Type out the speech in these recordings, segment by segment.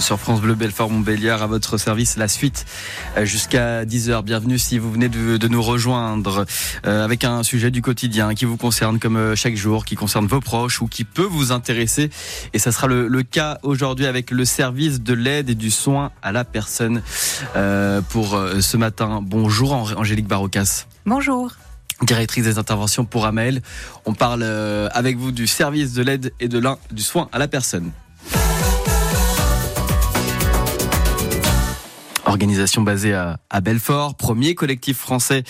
sur France Bleu Belfort Montbéliard à votre service la suite euh, jusqu'à 10h. Bienvenue si vous venez de, nous rejoindre euh, avec un sujet du quotidien qui vous concerne comme euh, chaque jour, qui concerne vos proches ou qui peut vous intéresser. Et ça sera le, cas aujourd'hui avec le service de l'aide et du soin à la personne pour ce matin. Bonjour Angélique Barocas. Bonjour directrice des interventions pour Amel. On parle avec vous du service de l'aide et de l'un du soin à la personne. Organisation basée à, Belfort, premier collectif français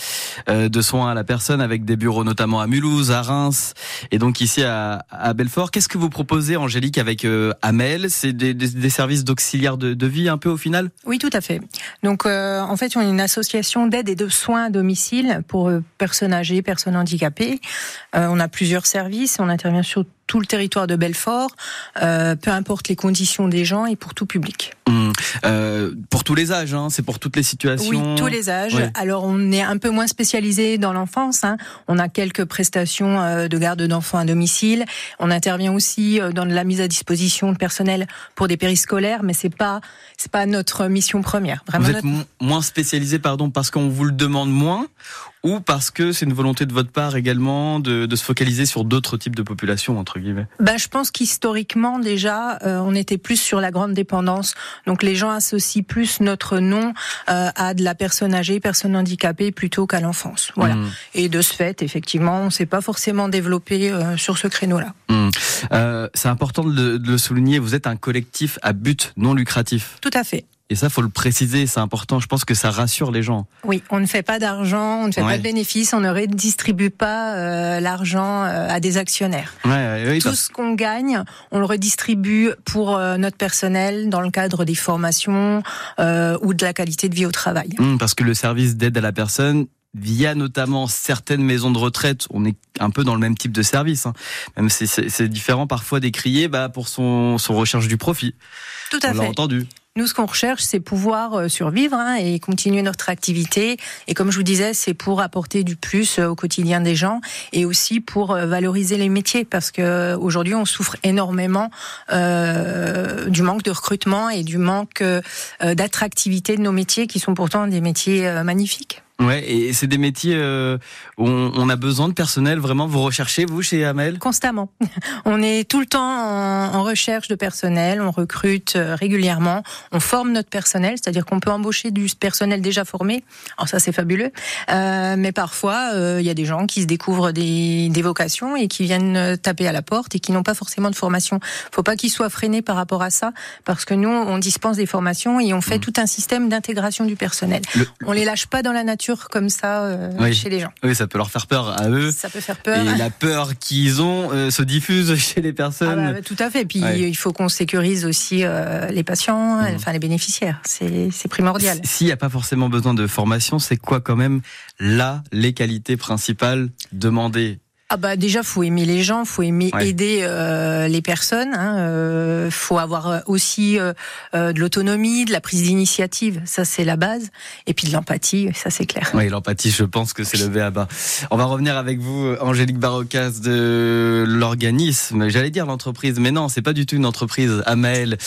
euh, de soins à la personne avec des bureaux notamment à Mulhouse, à Reims et donc ici à, Belfort. Qu'est-ce que vous proposez, Angélique, avec euh, Amel? C'est des, services d'auxiliaire de, vie un peu au final? Oui, tout à fait. Donc euh, en fait, on est une association d'aide et de soins à domicile pour personnes âgées, personnes handicapées. on a plusieurs services, on intervient sur tout le territoire de Belfort, euh, peu importe les conditions des gens et pour tout public. Mmh. Euh, pour tous les âges, hein, c'est pour toutes les situations. Oui, tous les âges. Alors on est un peu moins spécialisé dans l'enfance. Hein. On a quelques prestations euh, de garde d'enfants à domicile. On intervient aussi euh, dans la mise à disposition de personnel pour des périscolaires, mais c'est pas c'est pas notre mission première. Vraiment vous êtes moins spécialisé, pardon, parce qu'on vous le demande moins ou parce que c'est une volonté de votre part également de, de se focaliser sur d'autres types de populations entre guillemets? Ben, je pense qu'historiquement déjà euh, on était plus sur la grande dépendance. Donc les gens associent plus notre nom euh, à de la personne âgée personne handicapée plutôt qu'à l'enfance. Voilà. Mmh. et de ce fait effectivement on s'est pas forcément développé euh, sur ce créneau là mmh. c'est important de de le souligner vous êtes un collectif à but non lucratif. Tout à fait et ça, faut le préciser, c'est important. Je pense que ça rassure les gens. Oui, on ne fait pas d'argent, on ne fait pas de bénéfices, on ne redistribue pas euh, l'argent euh, à des actionnaires. Ouais, Tout ce qu'on gagne, on le redistribue pour euh, notre personnel dans le cadre des formations ou de la qualité de vie au travail. Mmh, parce que le service d'aide à la personne, via notamment certaines maisons de retraite, on est un peu dans le même type de service. Hein. Même si c'est différent parfois d'écrier bah, pour son, son recherche du profit. Tout à on fait. entendu. Nous, ce qu'on recherche, c'est pouvoir euh, survivre hein, et continuer notre activité. Et comme je vous disais, c'est pour apporter du plus euh, au quotidien des gens et aussi pour euh, valoriser les métiers parce que aujourd'hui, on souffre énormément euh, du manque de recrutement et du manque d'attractivité de nos métiers qui sont pourtant des métiers magnifiques. Ouais, et c'est des métiers euh, où on, a besoin de personnel. Vraiment, vous recherchez vous chez Amel? Constamment. On est tout le temps en, recherche de personnel. On recrute euh, régulièrement. On forme notre personnel, c'est-à-dire qu'on peut embaucher du personnel déjà formé. Alors ça, c'est fabuleux. Euh, mais parfois, il y a des gens qui se découvrent des, des, vocations et qui viennent taper à la porte et qui n'ont pas forcément de formation. Faut pas qu'ils soient freinés par rapport à ça, parce que nous, on dispense des formations et on fait mmh. tout un système d'intégration du personnel. On les lâche pas dans la nature comme ça euh, chez les gens. Oui, ça peut leur faire peur à eux. Ça peut faire peur. Et la peur qu'ils ont euh, se diffuse chez les personnes. Ah bah, tout à fait. Puis il faut qu'on sécurise aussi euh, les patients, mmh. enfin les bénéficiaires. C'est primordial. S'il n'y a pas forcément besoin de formation, c'est quoi quand même là les qualités principales demandées ah bah déjà faut aimer les gens, faut aimer aider euh, les personnes. Hein, euh, faut avoir euh, aussi euh, euh, de l'autonomie, de la prise d'initiative, ça c'est la base, et puis de l'empathie, ça c'est clair. Oui, l'empathie, je pense que c'est le B à bas. On va revenir avec vous, Angélique Barocas de l'organisme. J'allais dire l'entreprise, mais non, c'est pas du tout une entreprise. Amael,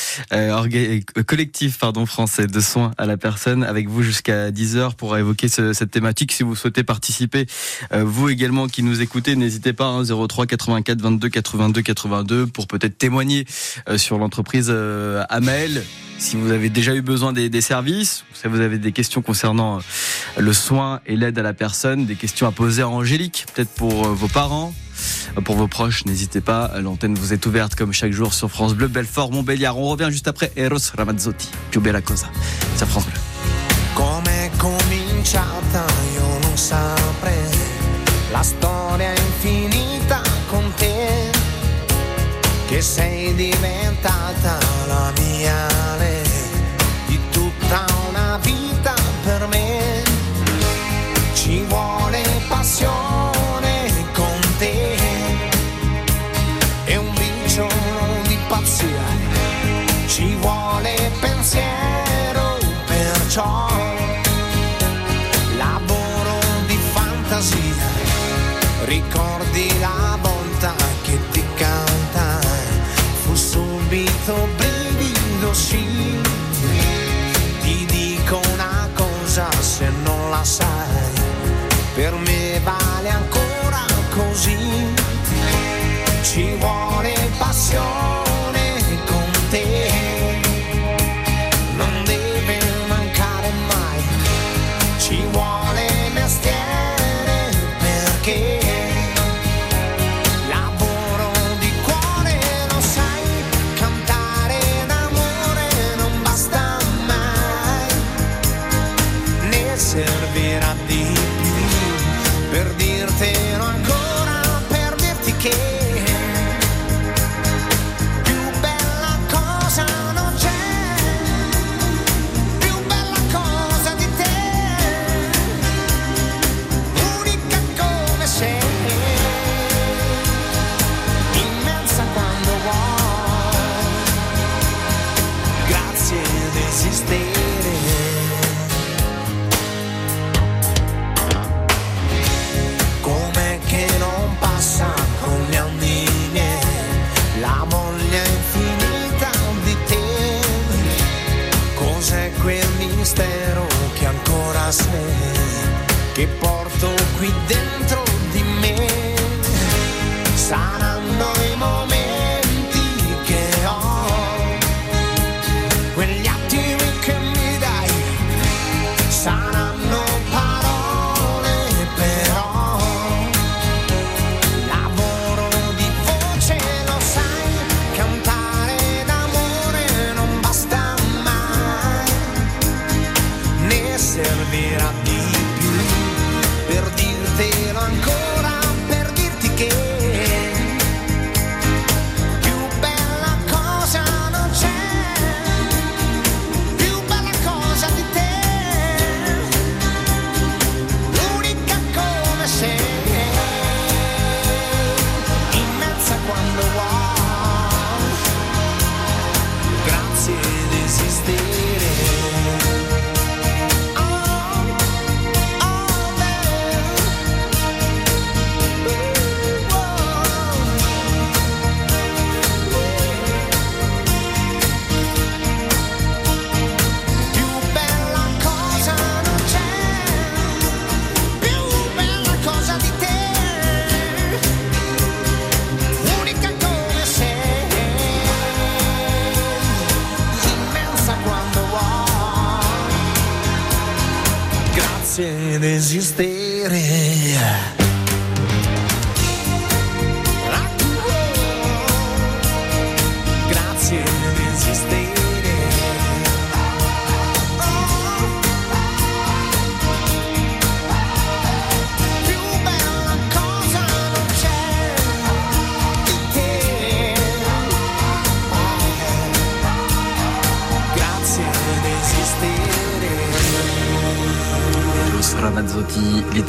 collectif pardon français de soins à la personne, avec vous jusqu'à 10 heures pour évoquer ce, cette thématique. Si vous souhaitez participer, vous également qui nous écoutez n'hésitez pas, hein, 03 84 22 82 82 pour peut-être témoigner euh, sur l'entreprise euh, Amel. Si vous avez déjà eu besoin des, services, si vous avez des questions concernant euh, le soin et l'aide à la personne, des questions à poser à Angélique, peut-être pour vos parents, pour vos proches, n'hésitez pas. L'antenne vous est ouverte comme chaque jour sur France Bleu, Belfort, Montbéliard. On revient juste après Eros Ramazzotti, più bella cosa, sur France Bleu. La storia infinita con te, che sei diventata la mia le di tutta una vita per me. Ci vuole passione sai, per me vale ancora così, ci vuole passione. resistere.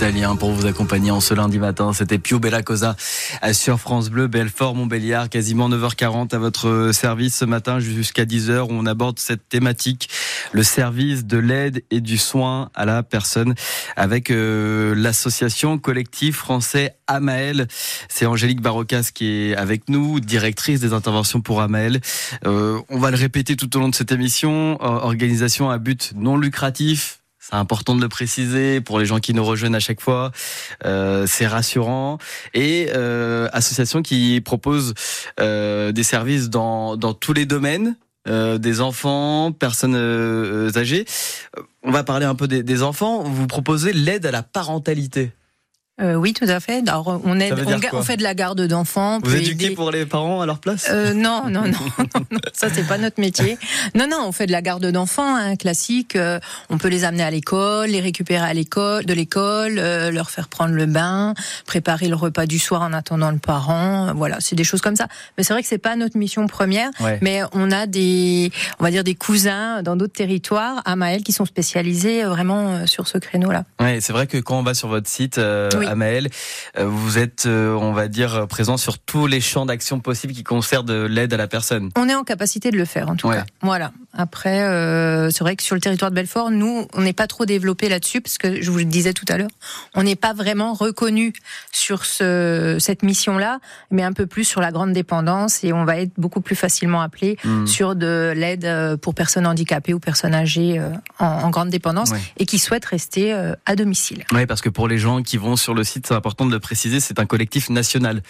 Pour vous accompagner en ce lundi matin. C'était Pio Bella Cosa euh, sur France Bleu, Belfort, Montbéliard, quasiment 9h40 à votre service ce matin jusqu'à 10h où on aborde cette thématique, le service de l'aide et du soin à la personne avec euh, l'association collectif français Amael. C'est Angélique Barocas qui est avec nous, directrice des interventions pour Amael. Euh, on va le répéter tout au long de cette émission, euh, organisation à but non lucratif, c'est important de le préciser pour les gens qui nous rejoignent à chaque fois. Euh, c'est rassurant. Et euh, association qui propose euh, des services dans, dans tous les domaines. euh, des enfants, personnes euh, âgées. On va parler un peu des enfants. Vous proposez l'aide à la parentalité. Euh, oui, tout à fait. Alors, on, aide, on, fait de la garde d'enfants. Vous éduquez aider- pour les parents à leur place? Euh, non, non, non, non, non, ça c'est pas notre métier. Non, non, on fait de la garde d'enfants, hein, classique. euh, on peut les amener à l'école, les récupérer à l'école, de l'école, euh, leur faire prendre le bain, préparer le repas du soir en attendant le parent. euh, Voilà, c'est des choses comme ça. Mais c'est vrai que c'est pas notre mission première. Ouais. Mais on a des, on va dire des cousins dans d'autres territoires à Maël qui sont spécialisés euh, vraiment sur ce créneau-là. Ouais, c'est vrai que quand on va sur votre site, euh, Oui. Amael, euh, vous êtes, euh, on va dire, présent sur tous les champs d'action possibles qui concernent l'aide à la personne. On est en capacité de le faire, en tout Ouais. cas. Voilà. Après, euh, c'est vrai que sur le territoire de Belfort, nous, on n'est pas trop développé là-dessus, parce que je vous le disais tout à l'heure, on n'est pas vraiment reconnu sur ce, cette mission-là, mais un peu plus sur la grande dépendance, et on va être beaucoup plus facilement appelé Hmm. sur de l'aide pour personnes handicapées ou personnes âgées en, en grande dépendance, Ouais. et qui souhaitent rester à domicile. Oui, parce que pour les gens qui vont sur le site, c'est important de le préciser, c'est un collectif national.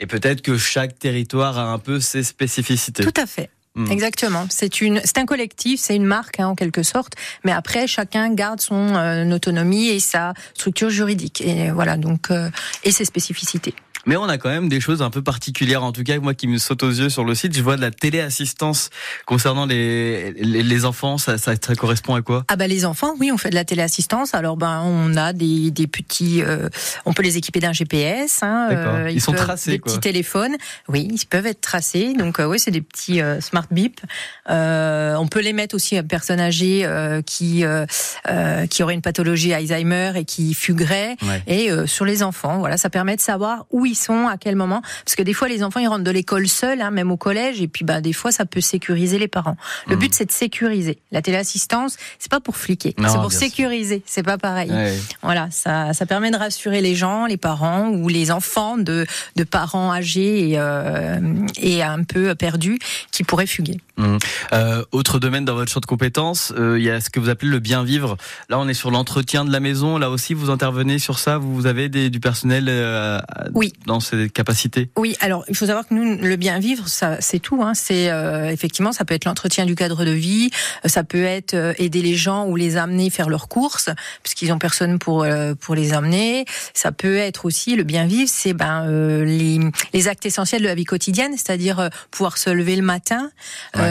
Et peut-être que chaque territoire a un peu ses spécificités. Tout à fait. Hmm. Exactement. C'est une, c'est un collectif, c'est une marque hein, en quelque sorte, mais après chacun garde son euh, autonomie et sa structure juridique et voilà donc euh, et ses spécificités. Mais on a quand même des choses un peu particulières. En tout cas, moi qui me saute aux yeux sur le site, je vois de la téléassistance concernant les, les, les enfants. Ça, ça, ça correspond à quoi? Ah bah les enfants, oui, on fait de la téléassistance. Alors ben on a des, des petits, euh, on peut les équiper d'un GPS. Hein, D'accord. Ils sont peuvent- tracés, Des quoi. petits téléphones, oui, ils peuvent être tracés. Donc euh, oui, c'est des petits euh, smart bip. Euh, on peut les mettre aussi à personnes âgées euh, qui euh, euh, qui auraient une pathologie Alzheimer et qui fugueraient. Ouais. Et euh, sur les enfants, voilà, ça permet de savoir où ils sont, à quel moment. Parce que des fois, les enfants, ils rentrent de l'école seuls, hein, même au collège, et puis bah, des fois, ça peut sécuriser les parents. Le Mhm. but, c'est de sécuriser. La téléassistance, c'est pas pour fliquer, c'est pour sécuriser. C'est pas pareil. Ouais. Voilà, ça, ça permet de rassurer les gens, les parents ou les enfants de, de parents âgés et, euh, et un peu perdus qui pourraient fuguer. Mhm. Euh, autre domaine dans votre champ de compétences, euh, il y a ce que vous appelez le bien vivre. Là, on est sur l'entretien de la maison. Là aussi, vous intervenez sur ça. Vous avez des, du personnel euh, Oui. dans ces capacités? Oui, alors il faut savoir que nous, le bien vivre, ça, c'est tout. Hein. C'est euh, effectivement, ça peut être l'entretien du cadre de vie, euh, ça peut être euh, aider les gens ou les amener faire leurs courses, puisqu'ils ont personne pour euh, pour les emmener. Ça peut être aussi le bien vivre, c'est ben euh, les, les actes essentiels de la vie quotidienne, c'est-à-dire euh, pouvoir se lever le matin,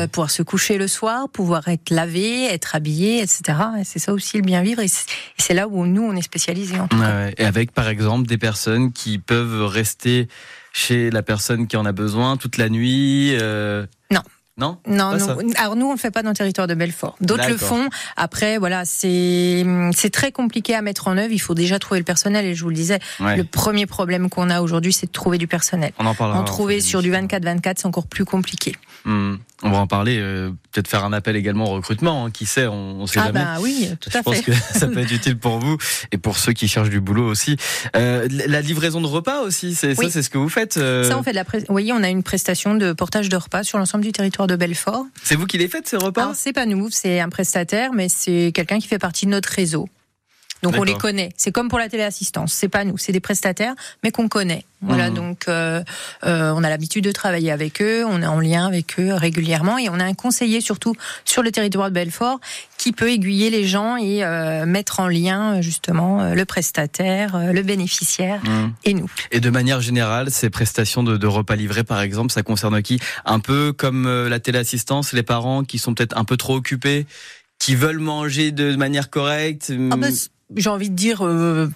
Ouais. pouvoir se coucher le soir, pouvoir être lavé, être habillé, etc. Et c'est ça aussi le bien vivre. Et c'est là où nous on est spécialisés en tout Ouais, cas. ouais. Et avec, par exemple, des personnes qui peuvent rester chez la personne qui en a besoin toute la nuit. euh, Non. Non. Non. Alors nous, on le fait pas dans le territoire de Belfort. D'autres le font. Après, voilà, c'est très compliqué à mettre en œuvre. Il faut déjà trouver le personnel. Et je vous le disais, Ouais. le premier problème qu'on a aujourd'hui, c'est de trouver du personnel. On en parlera. En trouver sur du d'émission. 24-24, c'est encore plus compliqué. Hmm. On va en parler. euh, Peut-être faire un appel également au recrutement. hein. Qui sait On, on sait Ah jamais. bah oui, tout Je à pense fait. que ça peut être utile pour vous et pour ceux qui cherchent du boulot aussi. Euh, la livraison de repas aussi, c'est ça, c'est ce que vous faites. euh, Ça, on fait de la. pré- Vous voyez, on a une prestation de portage de repas sur l'ensemble du territoire de Belfort. C'est vous qui les faites ces repas? C'est pas nous, c'est un prestataire, mais c'est quelqu'un qui fait partie de notre réseau. Donc on les connaît. C'est comme pour la téléassistance. C'est pas nous, c'est des prestataires, mais qu'on connaît. Voilà, Mhm. donc euh, euh, on a l'habitude de travailler avec eux, on est en lien avec eux régulièrement, et on a un conseiller surtout sur le territoire de Belfort qui peut aiguiller les gens et euh, mettre en lien justement euh, le prestataire, euh, le bénéficiaire Hmm. et nous. Et de manière générale, ces prestations de, de repas livrés, par exemple, ça concerne qui? Un peu comme euh, la téléassistance, les parents qui sont peut-être un peu trop occupés, qui veulent manger de manière correcte. Ah bah, c- j'ai envie de dire, euh,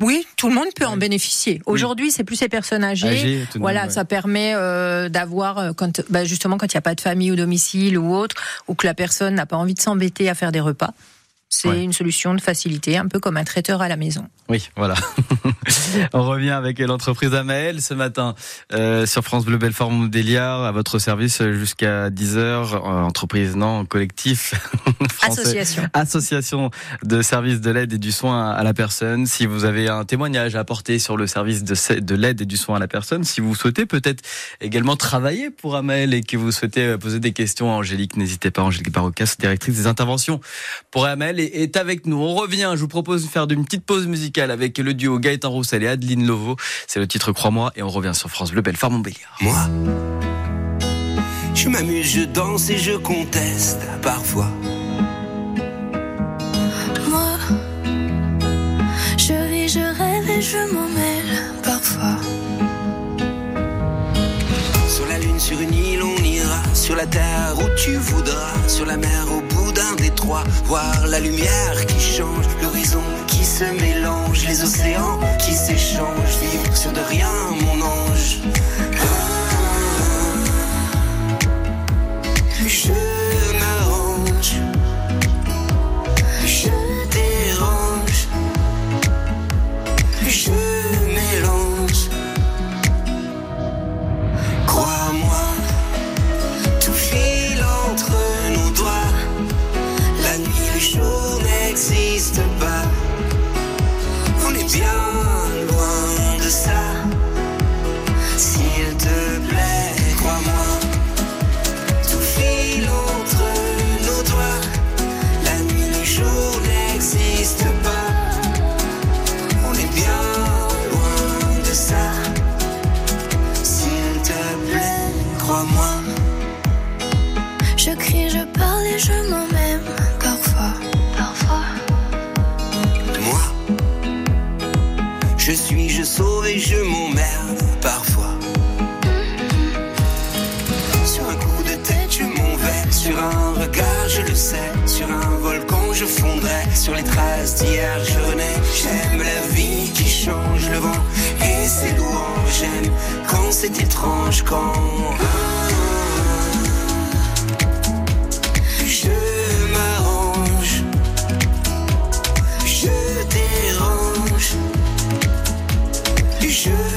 oui, tout le monde peut en bénéficier. Aujourd'hui, c'est plus les personnes âgées. Voilà, ouais. ça permet euh, d'avoir, euh, quand, bah, justement, quand il n'y a pas de famille au domicile ou autre, ou que la personne n'a pas envie de s'embêter à faire des repas. C'est Ouais. une solution de facilité, un peu comme un traiteur à la maison. Oui, voilà. On revient avec l'entreprise Amael ce matin euh, sur France Bleu Belfort Montbéliard à votre service jusqu'à 10h. Euh, entreprise, non, collectif français. Association. Association de services de l'aide et du soin à la personne. Si vous avez un témoignage à apporter sur le service de, de l'aide et du soin à la personne, si vous souhaitez peut-être également travailler pour Amael et que vous souhaitez euh, poser des questions à Angélique, n'hésitez pas. Angélique Barocas, directrice des interventions pour Amael, est- est avec nous. On revient. Je vous propose de faire une petite pause musicale avec le duo Gaëtan Roussel et Adeline Lovo. C'est le titre Crois-moi et on revient sur France Bleu Belfort Montbéliard. Moi, je m'amuse, je danse et je conteste parfois. Moi, je vis, je rêve et je m'en mêle parfois. Sur la lune, sur une île, on ira. Sur la terre où tu voudras. Sur la mer, au Voir la lumière qui change. L'horizon qui se mélange. Les océans qui s'échangent. Vivre sur de rien, Je parle et je m'en parfois. Parfois. Moi, je suis, je sauve et je m'emmerde parfois. Sur un coup de tête, je m'en vais. Sur un regard, je le sais. Sur un volcan, je fondrai. Sur les traces d'hier, je renais. J'aime la vie qui change le vent et ses louanges. J'aime quand c'est étrange, quand. Je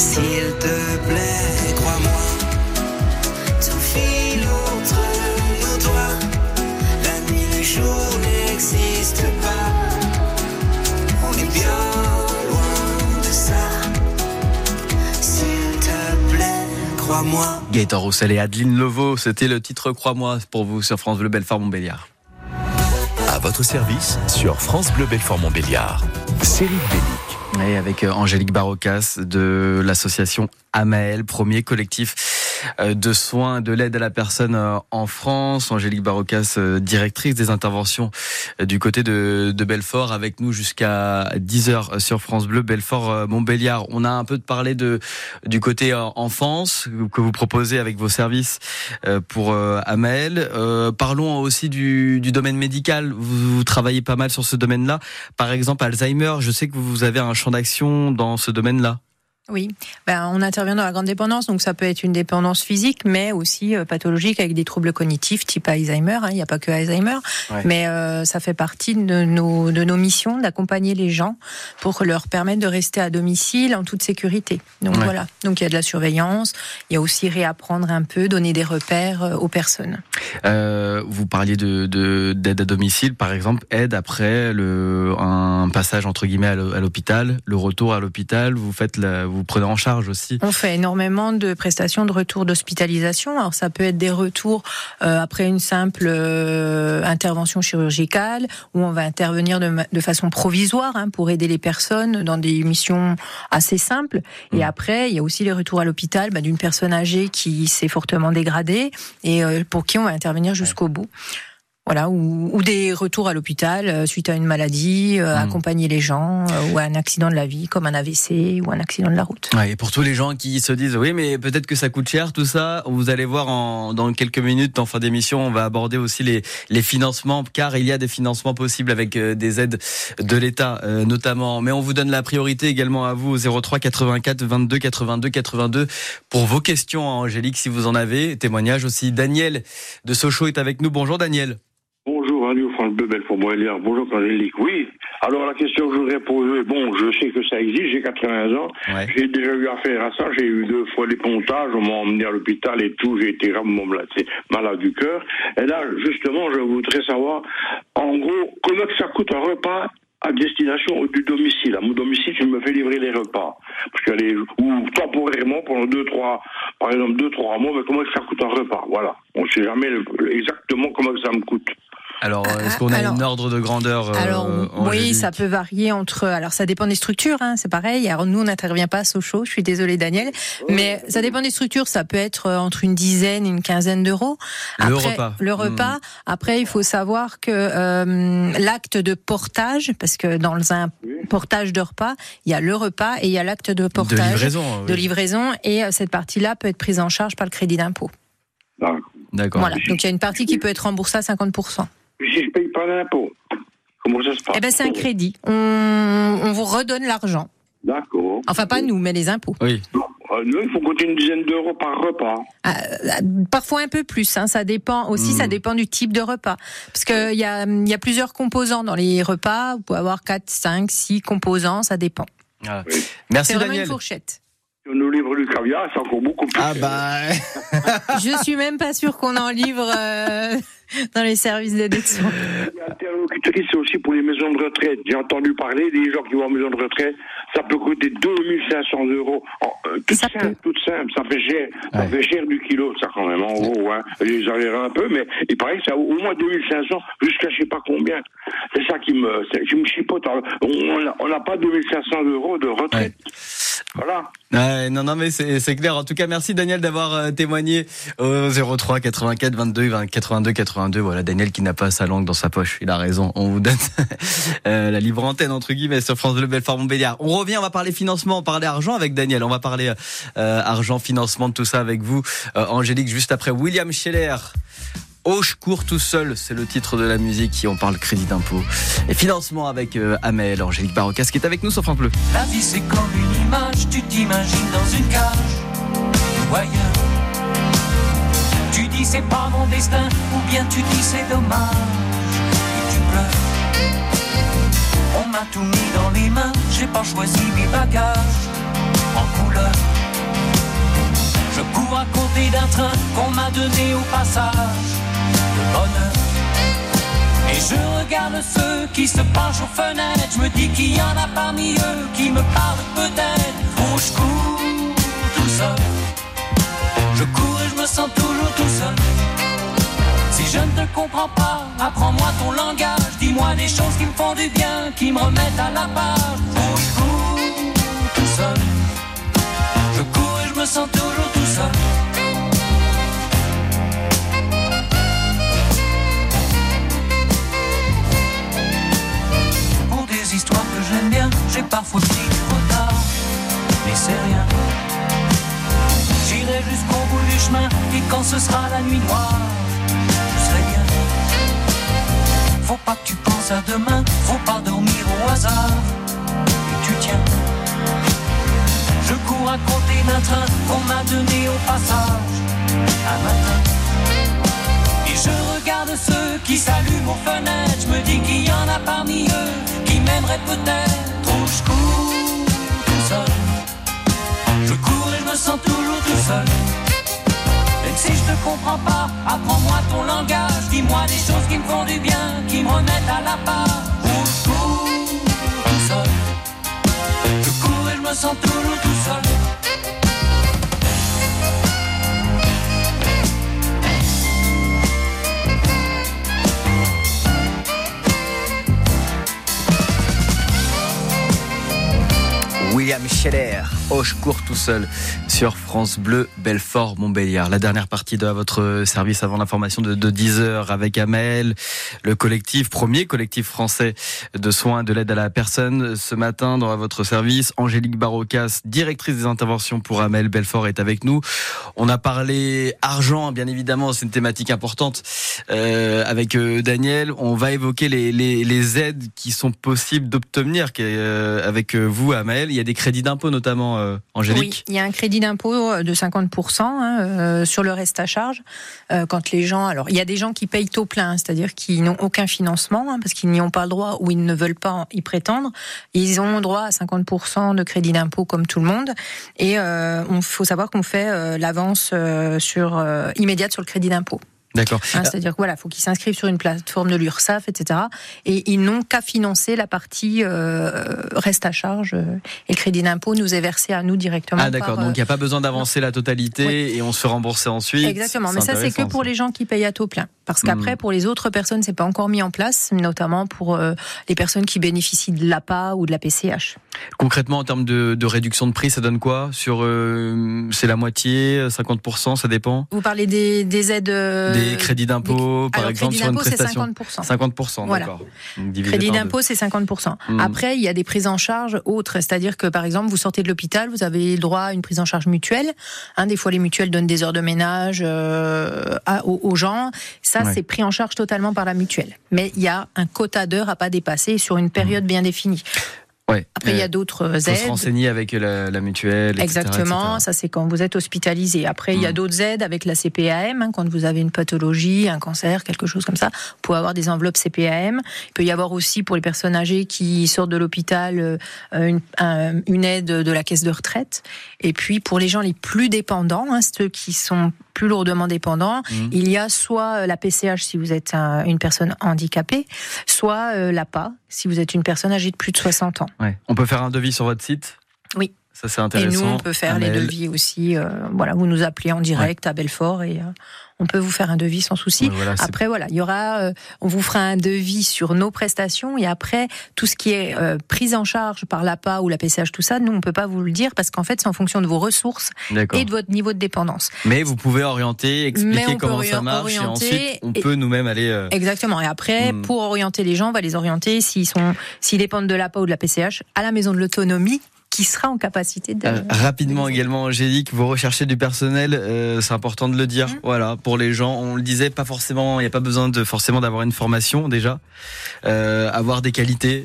S'il te plaît, crois-moi, tout file entre nos doigts. La nuit, le jour n'existe pas. On est bien loin de ça. S'il te plaît, crois-moi. Gaëtan Roussel et Adeline Levaux, c'était le titre Crois-moi pour vous sur France Bleu Belfort Montbéliard. À votre service sur France Bleu Belfort Montbéliard. Cyril Bellic. Et avec euh, Angélique Barocas de l'association Amael, premier collectif de soins de l'aide à la personne euh, en France. Angélique Barocas, directrice des interventions du côté de, Belfort, avec nous jusqu'à 10h sur France Bleu, Belfort Montbéliard. On a un peu de parler de du côté enfance que vous proposez avec vos services pour Amael. parlons aussi du, du domaine médical. Vous, vous travaillez pas mal sur ce domaine-là. Par exemple, Alzheimer, je sais que vous avez un champ d'action dans ce domaine-là. Oui, ben, on intervient dans la grande dépendance, donc ça peut être une dépendance physique, mais aussi euh, pathologique avec des troubles cognitifs type Alzheimer. hein, Il n'y a pas que Alzheimer, Ouais. mais euh, ça fait partie de nos, de nos missions d'accompagner les gens pour leur permettre de rester à domicile en toute sécurité. Donc Ouais. voilà, donc il y a de la surveillance, il y a aussi réapprendre un peu, donner des repères euh, aux personnes. Euh, vous parliez de de- d'aide à domicile, par exemple, aide après le un passage entre guillemets à l'hô- à l'hôpital, le retour à l'hôpital. Vous faites la, vous prenez en charge aussi. On fait énormément de prestations de retour d'hospitalisation. Alors ça peut être des retours euh, après une simple euh, intervention chirurgicale où on va intervenir de, de façon provisoire hein, pour aider les personnes dans des missions assez simples. Et Mm. après, il y a aussi les retours à l'hôpital bah, d'une personne âgée qui s'est fortement dégradée et euh, pour qui on va intervenir jusqu'au bout. Voilà, ou, ou des retours à l'hôpital euh, suite à une maladie, euh, Mm. accompagner les gens, euh, ou à un accident de la vie comme un AVC ou un accident de la route. Ouais, et pour tous les gens qui se disent oui mais peut-être que ça coûte cher tout ça, vous allez voir en, dans quelques minutes en fin d'émission on va aborder aussi les, les financements car il y a des financements possibles avec euh, des aides de l'État euh, notamment. Mais on vous donne la priorité également à vous au 03 84 22 82 82 pour vos questions à Angélique si vous en avez. Témoignage aussi. Daniel de Sochaux est avec nous. Bonjour Daniel. Bonjour, Radio France Bleu, Belfort Montbéliard. Bonjour, Angélique. Oui, alors la question que je voudrais poser, bon, je sais que ça existe, j'ai 80 ans, Ouais. j'ai déjà eu affaire à ça, j'ai eu deux fois des pontages, on m'a emmené à l'hôpital et tout, j'ai été gravement malade du cœur. Et là, justement, je voudrais savoir, en gros, comment que ça coûte un repas à destination du domicile? À mon domicile, je me fais livrer les repas. Parce que les, ou temporairement, pendant deux, trois, par exemple, deux, trois mois, mais comment que ça coûte un repas? Voilà. On sait jamais le- exactement comment que ça me coûte. Alors euh, est-ce qu'on a Alors- une ordre de grandeur euh, Alors oui, ça peut varier entre. Alors ça dépend des structures, hein, c'est pareil. Alors nous, on n'intervient pas à Sochaux. Je suis désolée, Daniel, mais ça dépend des structures. Ça peut être euh, entre une dizaine et une quinzaine d'euros. Le repas. Le repas. Après, il faut savoir que euh, l'acte de portage, parce que dans un portage de repas, il y a le repas et il y a l'acte de de portage. livraison. de livraison, et euh, cette partie-là peut être prise en charge par le crédit d'impôt. D'accord. D'accord. Voilà. Donc il y a une partie qui peut être remboursée à 50%. Si je paye pas d'impôt, comment ça se passe Eh ben c'est un crédit. On, on vous redonne l'argent. D'accord. Enfin pas nous, mais les impôts. Oui. Euh, Nous, il faut compter une dizaine d'euros par repas. Ah, euh, parfois un peu plus. Hein, ça dépend aussi, ça dépend du type de repas. Parce que il y a, il y a plusieurs composants dans les repas. Vous pouvez avoir 4, 5, 6 composants, ça dépend. Voilà. Oui. Merci C'est vraiment Daniel. une fourchette. On nous livre du caviar, c'est encore beaucoup plus Ah bah Je suis même pas sûre qu'on en livre euh, dans les services d'aide de soins. L'interlocutrice, c'est aussi pour les maisons de retraite. J'ai entendu parler des gens qui vont en maison de retraite. Ça peut coûter 2500 euros. En, euh, toute Ça simple, toute simple. Ça fait cher. Ça fait cher du kilo, ça, quand même, en gros. Hein. J'exagère un peu, mais il paraît que ça vaut au moins 2500 jusqu'à je sais pas combien. C'est ça qui me, c'est- je me chipote. On n'a on n'a pas 2500 euros de retraite. Voilà. Ouais, non, non, mais c'est clair. En tout cas, merci Daniel d'avoir euh, témoigné au 03 84 22 20 82 82. Voilà, Daniel qui n'a pas sa langue dans sa poche. Il a raison. On vous donne euh, la libre antenne entre guillemets sur France Bleu Belfort Montbéliard. On revient, on va parler financement, on parler argent avec Daniel. On va parler euh, argent, financement, de tout ça avec vous, Euh, Angélique, juste après William Scheller. Au cours tout seul, c'est le titre de la musique qui on parle crédit d'impôt et financement avec euh, Amel, Angélique Barocas qui est avec nous sur France Bleu. La vie c'est comme une image, tu t'imagines dans une cage ou ailleurs. Tu dis c'est pas mon destin, ou bien tu dis c'est dommage, et tu pleures. On m'a tout mis dans les mains, j'ai pas choisi mes bagages en couleur. Je cours à côté d'un train qu'on m'a donné au passage. Et je regarde ceux qui se penchent aux fenêtres, je me dis qu'il y en a parmi eux qui me parlent peut-être. Oh, je cours tout seul. Je cours et je me sens toujours tout seul. Si je ne te comprends pas, apprends-moi ton langage. Dis-moi des choses qui me font du bien, qui me remettent à la page. Oh, je cours tout seul. Je cours et je me sens toujours j'ai parfois pris du retard. Mais c'est rien. J'irai jusqu'au bout du chemin et quand ce sera la nuit noire, je serai bien. Faut pas que tu penses à demain, faut pas dormir au hasard. Et tu tiens. Je cours à côté d'un train qu'on m'a donné au passage un matin. Et je regarde ceux qui s'allument aux fenêtres. Je me dis qu'il y en a parmi eux qui m'aimeraient peut-être. Me sens toujours tout seul. Même si je te comprends pas, apprends-moi ton langage. Dis-moi des choses qui me font du bien, qui me remettent à la. Oh, je cours tout seul. Je cours et je me sens toujours tout seul. William Scheller, oh je cours tout seul sur France Bleu, Belfort, Montbéliard. La dernière partie de votre service avant l'information de, de 10h avec Amel, le collectif, premier collectif français de soins de l'aide à la personne. Ce matin, dans votre service, Angélique Barocas, directrice des interventions pour Amel Belfort, est avec nous. On a parlé argent, bien évidemment, c'est une thématique importante euh, avec euh, Daniel. On va évoquer les aides qui sont possibles d'obtenir euh, avec vous, Amel. Il y a des crédits d'impôt notamment, euh, Angélique Oui, il y a un crédit d'impôt de 50% hein, euh, sur le reste à charge. Euh, quand les gens, alors il y a des gens qui payent taux plein, c'est-à-dire qui n'ont aucun financement hein, parce qu'ils n'y ont pas le droit ou ils ne veulent pas y prétendre. Ils ont droit à 50% de crédit d'impôt comme tout le monde. Et euh, on faut savoir qu'on fait euh, l'avance euh, sur euh, immédiate sur le crédit d'impôt. D'accord. Hein, C'est-à-dire voilà, faut qu'ils s'inscrivent sur une plateforme de l'URSSAF, etc. Et ils n'ont qu'à financer la partie euh, reste à charge. euh, Et le crédit d'impôt nous est versé à nous directement. Ah d'accord, euh, donc il n'y a pas besoin d'avancer la totalité et on se fait rembourser ensuite. Exactement, mais ça c'est que pour les gens qui payent à taux plein. Parce qu'après, Mhm. pour les autres personnes, c'est pas encore mis en place, notamment pour euh, les personnes qui bénéficient de l'APA ou de la PCH. Concrètement, en termes de, de réduction de prix, ça donne quoi Sur euh, c'est la moitié, 50%, ça dépend. Vous parlez des, des aides. euh, des crédits d'impôt, des- par alors, exemple, crédit sur une c'est prestation. 50%. 50%, Voilà. d'accord. Crédit d'impôt, c'est 50%. Mhm. Après, il y a des prises en charge autres. C'est-à-dire que, par exemple, vous sortez de l'hôpital, vous avez le droit à une prise en charge mutuelle. Hein, des fois, les mutuelles donnent des heures de ménage à- aux, aux gens. Ça, Ouais. c'est pris en charge totalement par la mutuelle. Mais il y a un quota d'heures à pas dépasser sur une période bien définie. Ouais. Après, il y Euh, a d'autres faut se aides. renseigner avec la, la mutuelle. etc., Exactement, etc. ça c'est quand vous êtes hospitalisé. Après, il y a Mm. d'autres aides avec la CPAM, hein, quand vous avez une pathologie, un cancer, quelque chose comme ça. Vous pouvez avoir des enveloppes CPAM. Il peut y avoir aussi pour les personnes âgées qui sortent de l'hôpital euh, une, un- une aide de la caisse de retraite. Et puis pour les gens les plus dépendants, hein, ceux qui sont plus lourdement dépendants, Mm. il y a soit la PCH si vous êtes un- une personne handicapée, soit euh, l'APA si vous êtes une personne âgée de plus de 60 ans. Ouais. On peut faire un devis sur votre site? Oui. Ça, c'est Et intéressant. nous, on peut faire les devis aussi. euh, voilà, vous nous appelez en direct à Belfort et euh, on peut vous faire un devis sans souci. Ouais, voilà, c'est- Après, voilà, il y aura, euh, on vous fera un devis sur nos prestations et après tout ce qui est prise en charge par l'APA ou la PCH, tout ça, nous on peut pas vous le dire parce qu'en fait c'est en fonction de vos ressources et de votre niveau de dépendance. Mais vous pouvez orienter, expliquer comment ça marche et ensuite on et- peut nous-mêmes aller. Exactement. Et après, Hmm. pour orienter les gens, on va les orienter s'ils sont, s'ils dépendent de l'APA ou de la PCH à la maison de l'autonomie qui sera en capacité de. Euh, rapidement également, Angélique, vous recherchez du personnel, euh, c'est important de le dire. Mhm. Voilà, pour les gens, on le disait, pas forcément, il n'y a pas besoin de forcément d'avoir une formation déjà, Euh, avoir des qualités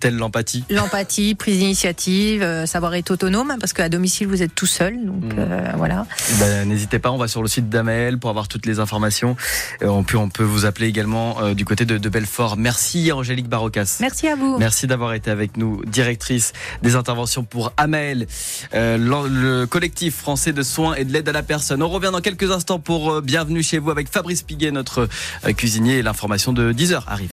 telles l'empathie. L'empathie, prise d'initiative, savoir être autonome, hein, parce qu'à domicile vous êtes tout seul, donc euh, voilà. Ben, N'hésitez pas, on va sur le site d'Amael pour avoir toutes les informations. On peut, on peut vous appeler également du côté de, de Belfort. Merci Angélique Barocas. Merci à vous. Merci d'avoir été avec nous, directrice des interventions pour Amael, euh, le collectif français de soins et de l'aide à la personne. On revient dans quelques instants pour euh, Bienvenue chez vous avec Fabrice Piguet, notre euh, cuisinier, l'information de 10h arrive.